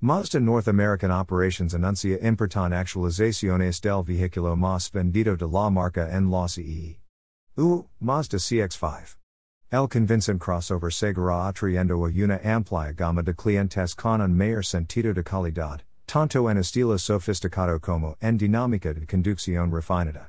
Mazda North American Operations anuncia importan actualizaciones del vehículo más vendido de la marca en los EE. U, Mazda CX5. El convincent crossover seguirá atrayendo a una amplia gama de clientes con un mayor sentido de calidad, tanto en estilo sofisticado como en dinámica de conducción refinada.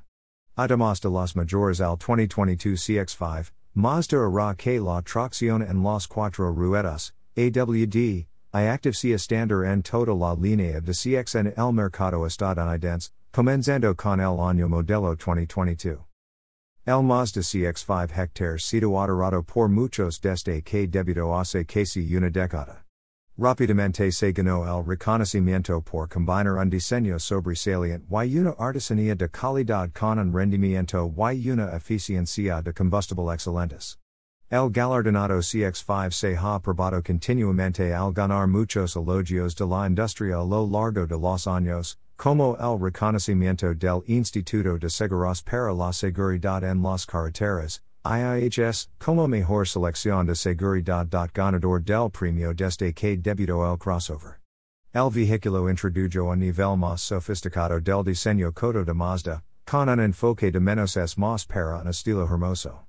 Además de las mayores al 2022 CX5, Mazda hará que la tracción en los cuatro ruedas, AWD, iActive sea standard en toda la línea de CX en el mercado estadounidense, comenzando con el año modelo 2022. El Mazda CX5 hectares sido adorado por muchos desde que debutó hace casi una década. Rápidamente se ganó el reconocimiento por combinar un diseño sobresaliente y una artesanía de calidad con un rendimiento y una eficiencia de combustible excelentes. El galardonado CX5 se ha probado continuamente al ganar muchos elogios de la industria a lo largo de los años, como el reconocimiento del Instituto de Seguros para la Seguridad en las Carreteras, IIHS, como mejor selección de seguridad. Ganador del premio desde que debutó el crossover. El vehículo introdujo a nivel más sofisticado del diseño Kodo de Mazda, con un enfoque de menos es más para un estilo hermoso.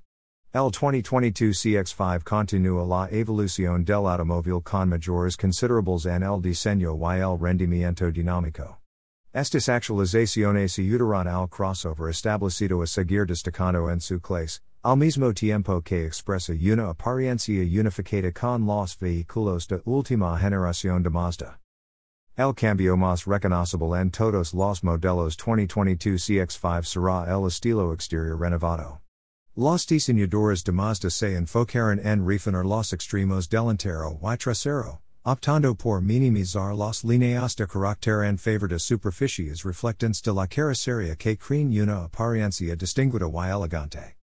El 2022 CX5 continúa la evolución del automóvil con mayores considerables en el diseño y el rendimiento dinámico. Estas actualizaciones ayudarán al crossover establecido a seguir destacando en su clase, al mismo tiempo que expresa una apariencia unificada con los vehículos de última generación de Mazda. El cambio más reconocible en todos los modelos 2022 CX5 será el estilo exterior renovado. Los diseñadores de Mazda se enfocaron en refinar los extremos delantero y trasero, optando por minimizar las líneas de carácter en favor de superficies reflectantes de la carrocería que creen una apariencia distinguida y elegante.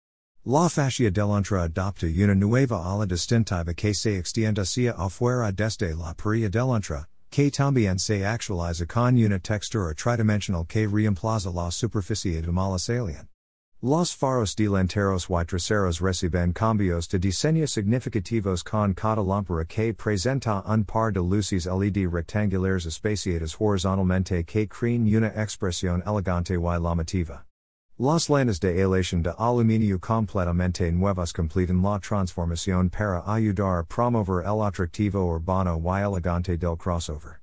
La fascia delantra adopta una nueva ala distintiva que se extiende hacia afuera desde la perilla delantra, que también se actualiza con una textura tridimensional que reemplaza la superficie de mala salient. Los faros delanteros y traseros reciben cambios de diseño significativos con cada lámpara que presenta un par de luces LED rectangulares espaciadas horizontalmente que creen una expresión elegante y llamativa. Las lanas de aleación de aluminio completamente nuevas completan la transformación para ayudar a promover el atractivo urbano y elegante del crossover.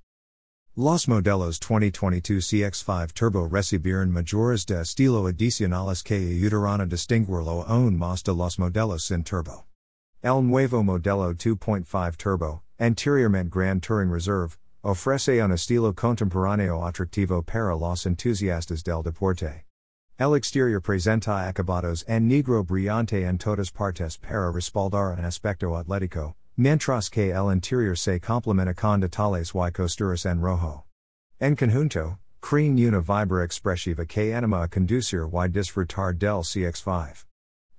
Los modelos 2022 CX5 Turbo recibieron mayores de estilo adicionales que ayudarán a distinguirlo aún más de los modelos sin turbo. El nuevo modelo 2.5 Turbo, anteriormente Grand Touring Reserve, ofrece un estilo contemporáneo atractivo para los entusiastas del deporte. El exterior presenta acabados en negro brillante en todas partes para respaldar un aspecto atlético, Mientras que el interior se complementa con detalles y costuras en rojo. En conjunto, creen una vibra expresiva que anima a conducir y disfrutar del CX5.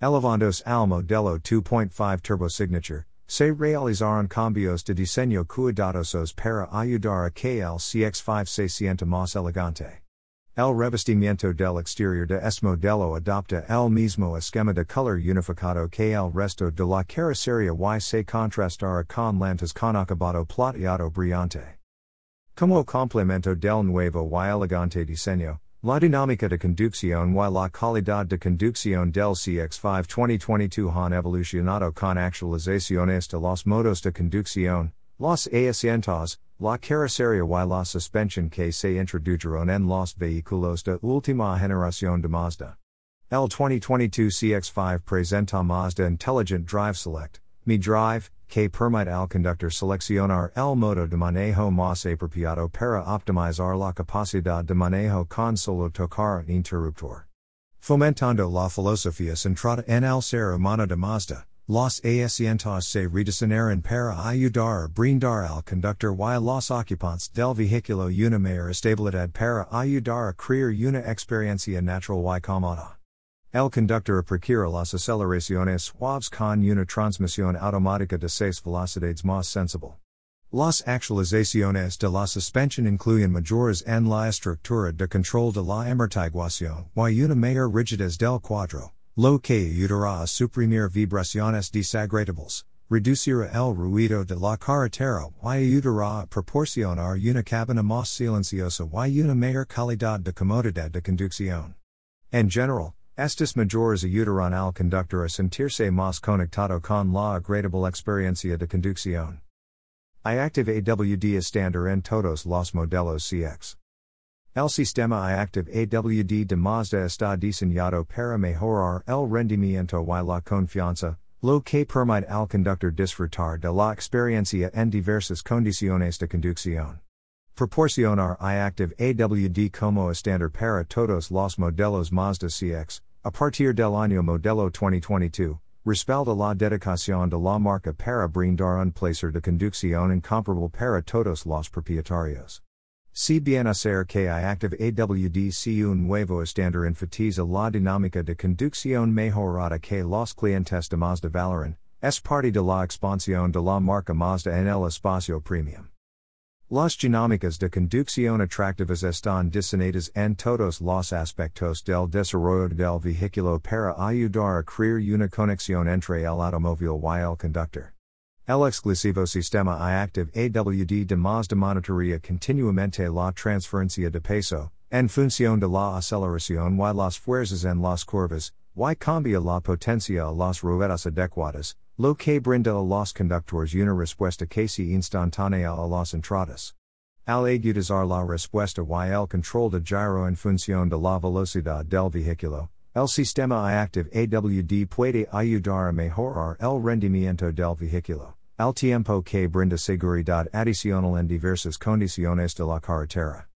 Elevandos al modelo 2.5 Turbo Signature, se realizaron cambios de diseño cuidadosos para ayudar a que el CX5 se sienta más elegante. El revestimiento del exterior de este modelo adopta el mismo esquema de color unificado que el resto de la carrocería y se contrastará con lantas con acabado plateado brillante. Como complemento del nuevo y elegante diseño, la dinámica de conducción y la calidad de conducción del CX5 2022 han evolucionado con actualizaciones de los modos de conducción, los asientos, La carrocería y la suspensión que se introdujeron en los vehículos de última generación de Mazda. El 2022 CX5 presenta Mazda Intelligent Drive Select, Mi Drive, que permite al conductor seleccionar el modo de manejo más apropiado para optimizar la capacidad de manejo con solo tocar interruptor. Fomentando la filosofía centrada en el ser humano de Mazda. Los asientos se rediseñaron para ayudar a brindar al conductor y los ocupantes del vehículo una mayor estabilidad para ayudar a crear una experiencia natural y cómoda. El conductor procura las aceleraciones suaves con una transmisión automática de seis velocidades más sensible. Las actualizaciones de la suspensión incluyen mayores en la estructura de control de la amortiguación y una mayor rigidez del cuadro lo que ayudará a suprimir vibraciones desagradables, Reducir el ruido de la carretera y ayudará a proporcionar una cabina más silenciosa y una mayor calidad de comodidad de conducción. En general, estas mejoras ayudarán al conductor a sentirse más conectado con la agradable experiencia de conducción. iActive AWD estándar en todos los modelos CX. El sistema iActive AWD de Mazda está diseñado para mejorar el rendimiento y la confianza, lo que permite al conductor disfrutar de la experiencia en diversas condiciones de conducción. Proporcionar iActive AWD como estándar para todos los modelos Mazda CX, a partir del año modelo 2022, respalda la dedicación de la marca para brindar un placer de conducción incomparable para todos los propietarios. Si bien hacer que iActive AWD si un nuevo estándar enfatiza la dinámica de conducción mejorada que los clientes de Mazda valoran, es parte de la expansión de la marca Mazda en el espacio premium. Las dinámicas de conducción atractivas están diseñadas en todos los aspectos del desarrollo del vehículo para ayudar a crear una conexión entre el automóvil y el conductor. El exclusivo sistema iActive AWD de Mazda monitorea continuamente la transferencia de peso, en función de la aceleración y las fuerzas en las curvas, y cambia la potencia a las ruedas adecuadas, lo que brinda a los conductores una respuesta casi instantánea a las entradas. Al agudizar la respuesta y el control de giro en función de la velocidad del vehículo, el sistema iActive AWD puede ayudar a mejorar el rendimiento del vehículo, al tiempo que brinda seguridad adicional en diversas condiciones de la carretera.